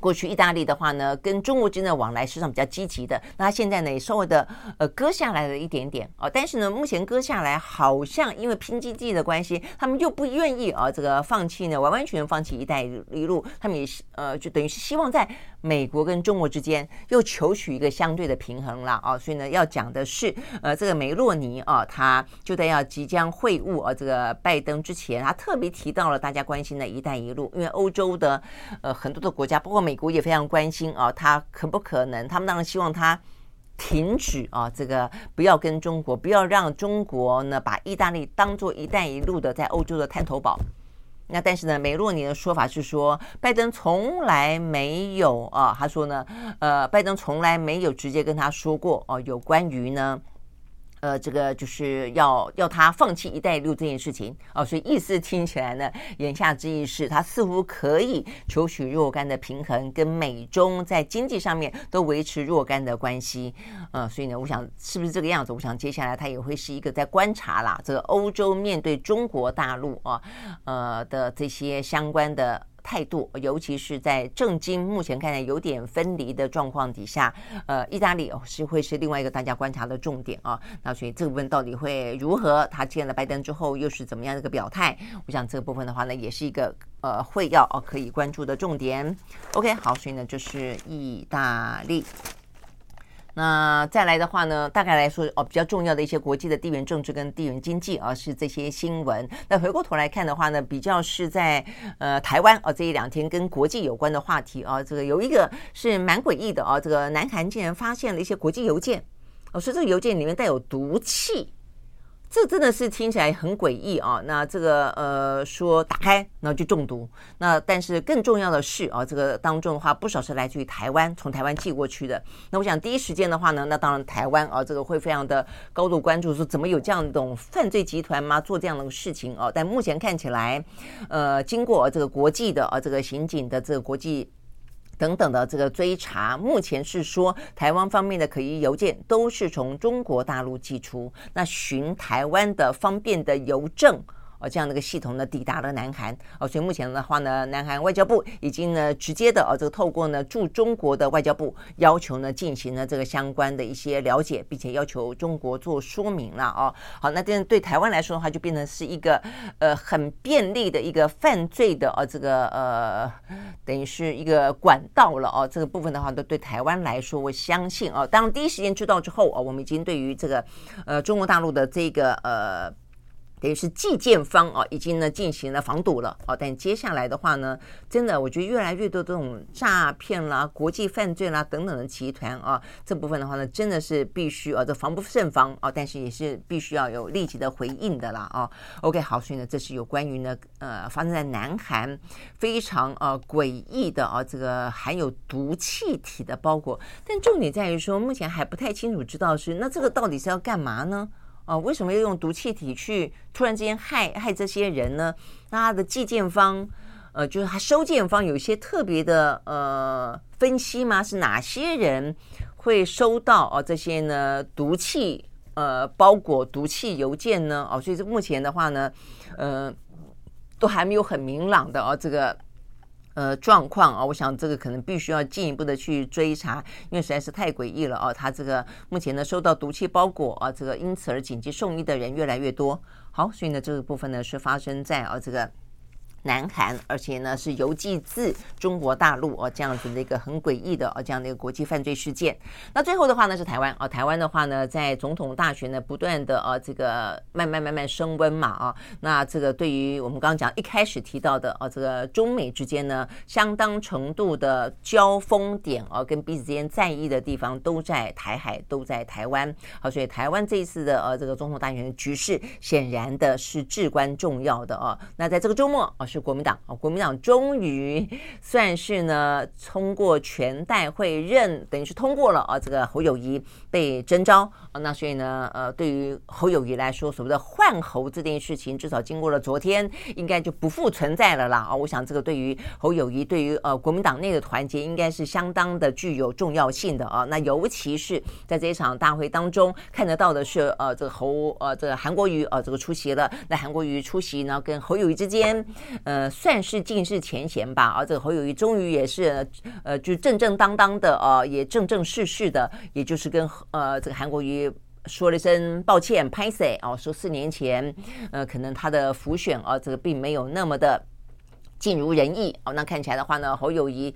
过去意大利的话呢，跟中国之间的往来实际上比较积极的。那他现在呢也稍微的呃割下来了一点点哦，但是呢目前割下来好像因为拼经济的关系，他们又不愿意啊这个放弃呢完完全全放弃一带一路，他们也是呃就等于是希望在美国跟中国之间又求取一个相对的平衡了啊。所以呢要讲的是呃这个梅洛尼啊，他就在要即将会晤啊这个拜登之前，他特别提到了大家关心的一带一路，因为欧洲的呃很多的国家包括美。美国也非常关心啊，他可不可能？他们当然希望他停止啊，这个不要跟中国，不要让中国呢把意大利当做“一带一路”的在欧洲的探头堡。那但是呢，梅洛尼的说法是说，拜登从来没有啊，他说呢，呃，拜登从来没有直接跟他说过哦，有关于呢。呃，这个就是要要他放弃“一带一路”这件事情哦，所以意思听起来呢，言下之意是他似乎可以求取若干的平衡，跟美中在经济上面都维持若干的关系。呃，所以呢，我想是不是这个样子？我想接下来他也会是一个在观察啦，这个欧洲面对中国大陆啊，呃的这些相关的。态度，尤其是在政经目前看来有点分离的状况底下，呃，意大利是会是另外一个大家观察的重点啊。那所以这部分到底会如何？他见了拜登之后又是怎么样的一个表态？我想这个部分的话呢，也是一个呃会要哦可以关注的重点。OK，好，所以呢就是意大利。那再来的话呢，大概来说哦，比较重要的一些国际的地缘政治跟地缘经济啊，是这些新闻。那回过头来看的话呢，比较是在呃台湾啊这一两天跟国际有关的话题啊，这个有一个是蛮诡异的啊，这个南韩竟然发现了一些国际邮件，哦，说这个邮件里面带有毒气。这真的是听起来很诡异啊！那这个呃，说打开然后就中毒。那但是更重要的是啊，这个当中的话不少是来自于台湾，从台湾寄过去的。那我想第一时间的话呢，那当然台湾啊，这个会非常的高度关注，说怎么有这样一种犯罪集团吗？做这样的事情啊？但目前看起来，呃，经过这个国际的啊，这个刑警的这个国际。等等的这个追查，目前是说台湾方面的可疑邮件都是从中国大陆寄出，那寻台湾的方便的邮政。哦，这样的一个系统呢，抵达了南韩哦，所以目前的话呢，南韩外交部已经呢直接的哦，这个透过呢驻中国的外交部要求呢进行了这个相关的一些了解，并且要求中国做说明了哦。好，那这样对台湾来说的话，就变成是一个呃很便利的一个犯罪的哦，这个呃等于是一个管道了哦。这个部分的话，都对台湾来说，我相信哦，当第一时间知道之后哦，我们已经对于这个呃中国大陆的这个呃。等于是寄件方哦，已经呢进行了防堵了哦，但接下来的话呢，真的我觉得越来越多这种诈骗啦、国际犯罪啦等等的集团啊，这部分的话呢，真的是必须啊，这防不胜防啊，但是也是必须要有立即的回应的啦啊。OK，好，所以呢，这是有关于呢呃发生在南韩非常呃诡异的啊这个含有毒气体的包裹，但重点在于说，目前还不太清楚知道是那这个到底是要干嘛呢？啊，为什么要用毒气体去突然之间害害这些人呢？那他的寄件方，呃，就是他收件方有一些特别的呃分析吗？是哪些人会收到哦、啊、这些呢毒气呃包裹毒气邮件呢？哦，所以这目前的话呢，呃，都还没有很明朗的哦、啊，这个。呃，状况啊，我想这个可能必须要进一步的去追查，因为实在是太诡异了啊！他这个目前呢，收到毒气包裹啊，这个因此而紧急送医的人越来越多。好，所以呢，这个部分呢是发生在啊这个。南韩，而且呢是邮寄自中国大陆哦，这样子的一个很诡异的哦，这样的一个国际犯罪事件。那最后的话呢是台湾哦，台湾的话呢在总统大选呢不断的呃这个慢慢慢慢升温嘛啊，那这个对于我们刚刚讲一开始提到的哦，这个中美之间呢相当程度的交锋点哦，跟彼此之间在意的地方都在台海，都在台湾。好，所以台湾这一次的呃这个总统大选的局势显然的是至关重要的哦。那在这个周末哦。是国民党啊，国民党终于算是呢通过全代会认，等于是通过了啊，这个侯友宜被征召啊，那所以呢，呃，对于侯友宜来说，所谓的换侯这件事情，至少经过了昨天，应该就不复存在了啦啊！我想这个对于侯友宜，对于呃国民党内的团结，应该是相当的具有重要性的啊。那尤其是在这一场大会当中，看得到的是呃这个侯呃这个韩国瑜呃这个出席了，那韩国瑜出席呢，跟侯友谊之间。呃，算是尽释前嫌吧。而这个侯友谊终于也是，呃，就正正当当的，呃，也正正式式的，也就是跟呃这个韩国瑜说了一声抱歉，拍谢哦，说四年前，呃，可能他的浮选啊，这个并没有那么的尽如人意哦。那看起来的话呢，侯友谊。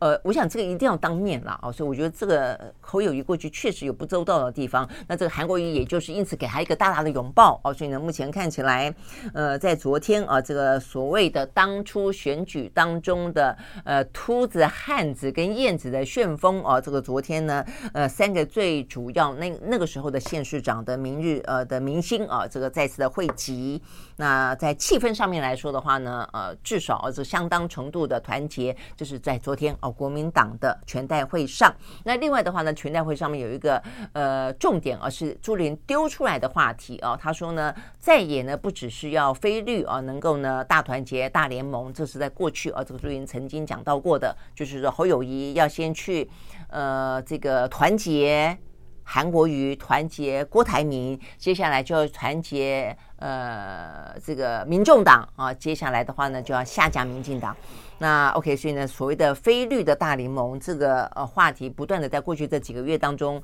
呃，我想这个一定要当面了啊，所以我觉得这个侯友谊过去确实有不周到的地方。那这个韩国瑜也就是因此给他一个大大的拥抱哦，所以呢，目前看起来，呃，在昨天啊，这个所谓的当初选举当中的呃秃子、汉子跟燕子的旋风啊，这个昨天呢，呃，三个最主要那那个时候的县市长的明日呃的明星啊，这个再次的汇集。那在气氛上面来说的话呢，呃，至少是相当程度的团结，就是在昨天哦。国民党的全代会上，那另外的话呢，全代会上面有一个呃重点啊，是朱立伦丢出来的话题啊，他说呢，在野呢不只是要非绿啊，能够呢大团结大联盟，这是在过去啊，这个朱立伦曾经讲到过的，就是说侯友谊要先去呃这个团结韩国瑜，团结郭台铭，接下来就要团结呃这个民众党啊，接下来的话呢就要下架民进党。那 OK，所以呢，所谓的非绿的大联盟这个呃话题，不断的在过去这几个月当中，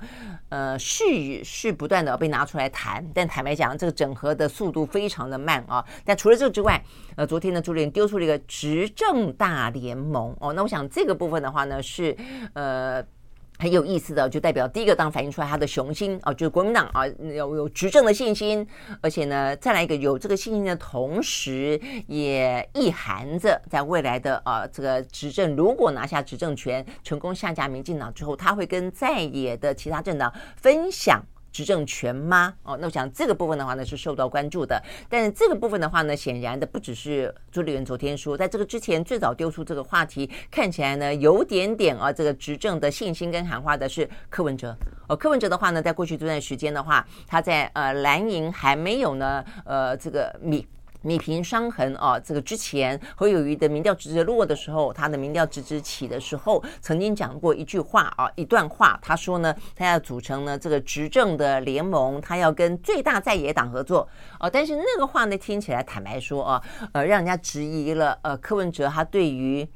呃是是不断的被拿出来谈。但坦白讲，这个整合的速度非常的慢啊。但除了这个之外，呃，昨天呢，朱立伦丢出了一个执政大联盟哦。那我想这个部分的话呢，是呃。很有意思的，就代表第一个当反映出来他的雄心啊，就是国民党啊有有执政的信心，而且呢，再来一个有这个信心的同时，也意含着在未来的啊这个执政，如果拿下执政权，成功下架民进党之后，他会跟在野的其他政党分享。执政权吗？哦，那我想这个部分的话呢是受到关注的。但是这个部分的话呢，显然的不只是朱立伦昨天说，在这个之前最早丢出这个话题，看起来呢有点点啊这个执政的信心跟喊话的是柯文哲。哦，柯文哲的话呢，在过去这段时间的话，他在呃蓝营还没有呢呃这个米。米平伤痕啊，这个之前侯友谊的民调直直落的时候，他的民调直直起的时候，曾经讲过一句话啊，一段话，他说呢，他要组成呢这个执政的联盟，他要跟最大在野党合作哦，但是那个话呢，听起来坦白说啊，呃，让人家质疑了，呃，柯文哲他对于。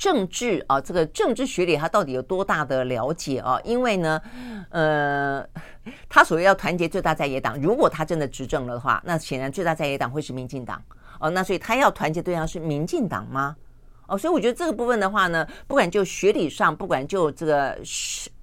政治啊，这个政治学里他到底有多大的了解啊？因为呢，呃，他所谓要团结最大在野党，如果他真的执政了的话，那显然最大在野党会是民进党哦。那所以他要团结对象是民进党吗？哦，所以我觉得这个部分的话呢，不管就学理上，不管就这个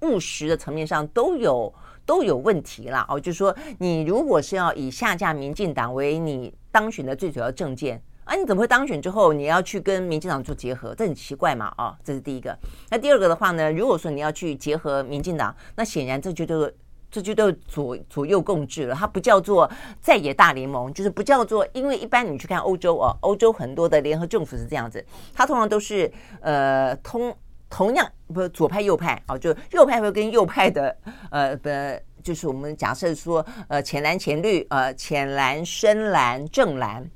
务实的层面上，都有都有问题啦。哦，就是说你如果是要以下架民进党为你当选的最主要政见。啊，你怎么会当选之后你要去跟民进党做结合？这很奇怪嘛！啊，这是第一个。那第二个的话呢，如果说你要去结合民进党，那显然这就都这就都左左右共治了。它不叫做在野大联盟，就是不叫做，因为一般你去看欧洲哦，欧洲很多的联合政府是这样子，它通常都是呃同同样不是左派右派啊，就右派会跟右派的呃不就是我们假设说呃浅蓝浅绿呃浅蓝深蓝正蓝。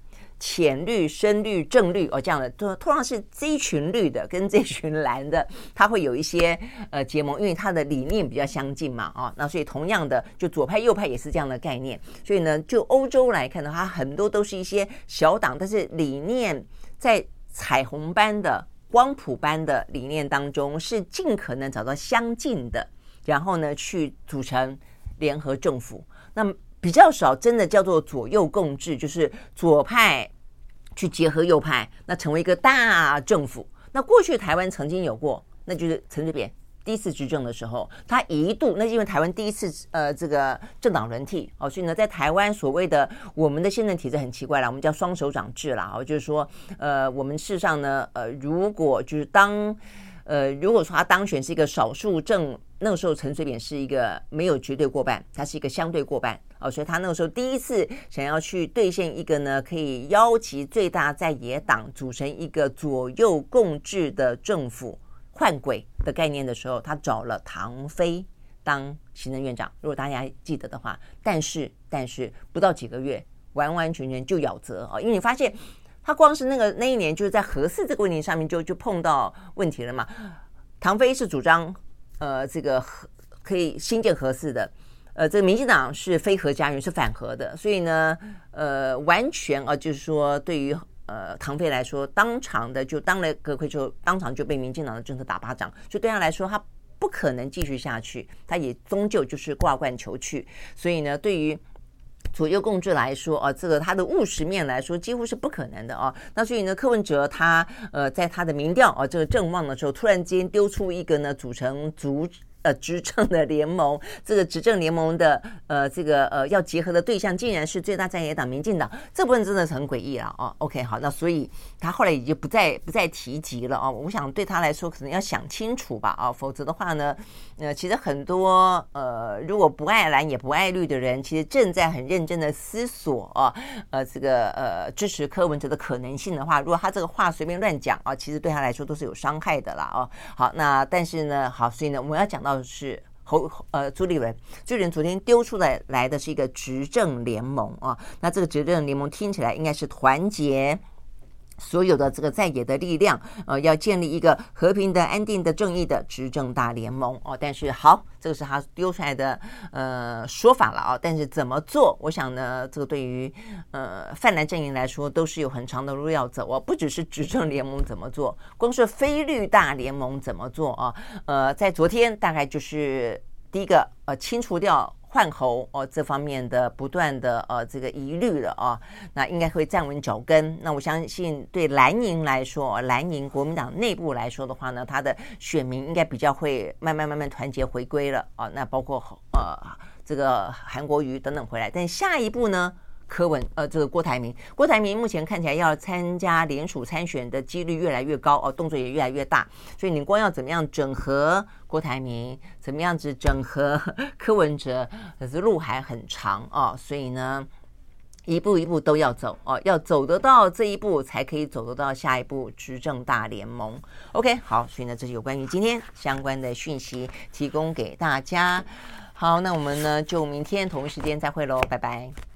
浅绿、深绿、正绿哦，这样的，通通常是这一群绿的跟这群蓝的，它会有一些呃结盟，因为它的理念比较相近嘛，啊、那所以同样的，就左派、右派也是这样的概念。所以呢，就欧洲来看的话，很多都是一些小党，但是理念在彩虹般的、光谱般的理念当中，是尽可能找到相近的，然后呢，去组成联合政府。那么。比较少，真的叫做左右共治，就是左派去结合右派，那成为一个大政府。那过去台湾曾经有过，那就是陈水扁第一次执政的时候，他一度那因为台湾第一次呃这个政党轮替哦，所以呢，在台湾所谓的我们的宪政体制很奇怪了，我们叫双手掌制啦哦，就是说呃我们事实上呢呃如果就是当呃如果说他当选是一个少数政。那个时候，陈水扁是一个没有绝对过半，他是一个相对过半哦，所以他那个时候第一次想要去兑现一个呢，可以邀集最大在野党组成一个左右共治的政府换轨的概念的时候，他找了唐飞当行政院长，如果大家记得的话。但是，但是不到几个月，完完全全就咬责啊，因为你发现他光是那个那一年就是在核四这个问题上面就就碰到问题了嘛。唐飞是主张。呃，这个核可以新建核四的，呃，这个民进党是非核家园，是反核的，所以呢，呃，完全啊，就是说，对于呃唐飞来说，当场的就当了阁揆之后，当场就被民进党的政策打巴掌，所以对他来说，他不可能继续下去，他也终究就是挂冠求去，所以呢，对于左右共治来说，啊，这个他的务实面来说，几乎是不可能的啊。那所以呢，柯文哲他呃，在他的民调啊，这个正旺的时候，突然间丢出一个呢，组成组。呃，执政的联盟，这个执政联盟的呃，这个呃，要结合的对象竟然是最大在野党民进党，这部分真的是很诡异了哦。OK，好，那所以他后来也就不再不再提及了啊。我想对他来说，可能要想清楚吧啊，否则的话呢，呃，其实很多呃，如果不爱蓝也不爱绿的人，其实正在很认真的思索啊，呃，这个呃，支持柯文哲的可能性的话，如果他这个话随便乱讲啊，其实对他来说都是有伤害的啦哦。好，那但是呢，好，所以呢，我们要讲到。是侯呃朱立伦，朱立伦昨天丢出来来的是一个执政联盟啊，那这个执政联盟听起来应该是团结。所有的这个在野的力量，呃，要建立一个和平的、安定的、正义的执政大联盟哦。但是好，这个是他丢出来的呃说法了啊。但是怎么做？我想呢，这个对于呃泛蓝阵营来说，都是有很长的路要走哦。不只是执政联盟怎么做，光是非绿大联盟怎么做啊？呃，在昨天大概就是第一个呃清除掉。换候哦，这方面的不断的呃这个疑虑了啊，那应该会站稳脚跟。那我相信对蓝营来说，蓝营国民党内部来说的话呢，他的选民应该比较会慢慢慢慢团结回归了啊。那包括呃这个韩国瑜等等回来，但下一步呢？柯文呃，这个郭台铭，郭台铭目前看起来要参加联署参选的几率越来越高哦，动作也越来越大。所以你光要怎么样整合郭台铭，怎么样子整合 柯文哲，可是路还很长哦。所以呢，一步一步都要走哦，要走得到这一步，才可以走得到下一步执政大联盟。OK，好，所以呢，这是有关于今天相关的讯息提供给大家。好，那我们呢就明天同一时间再会喽，拜拜。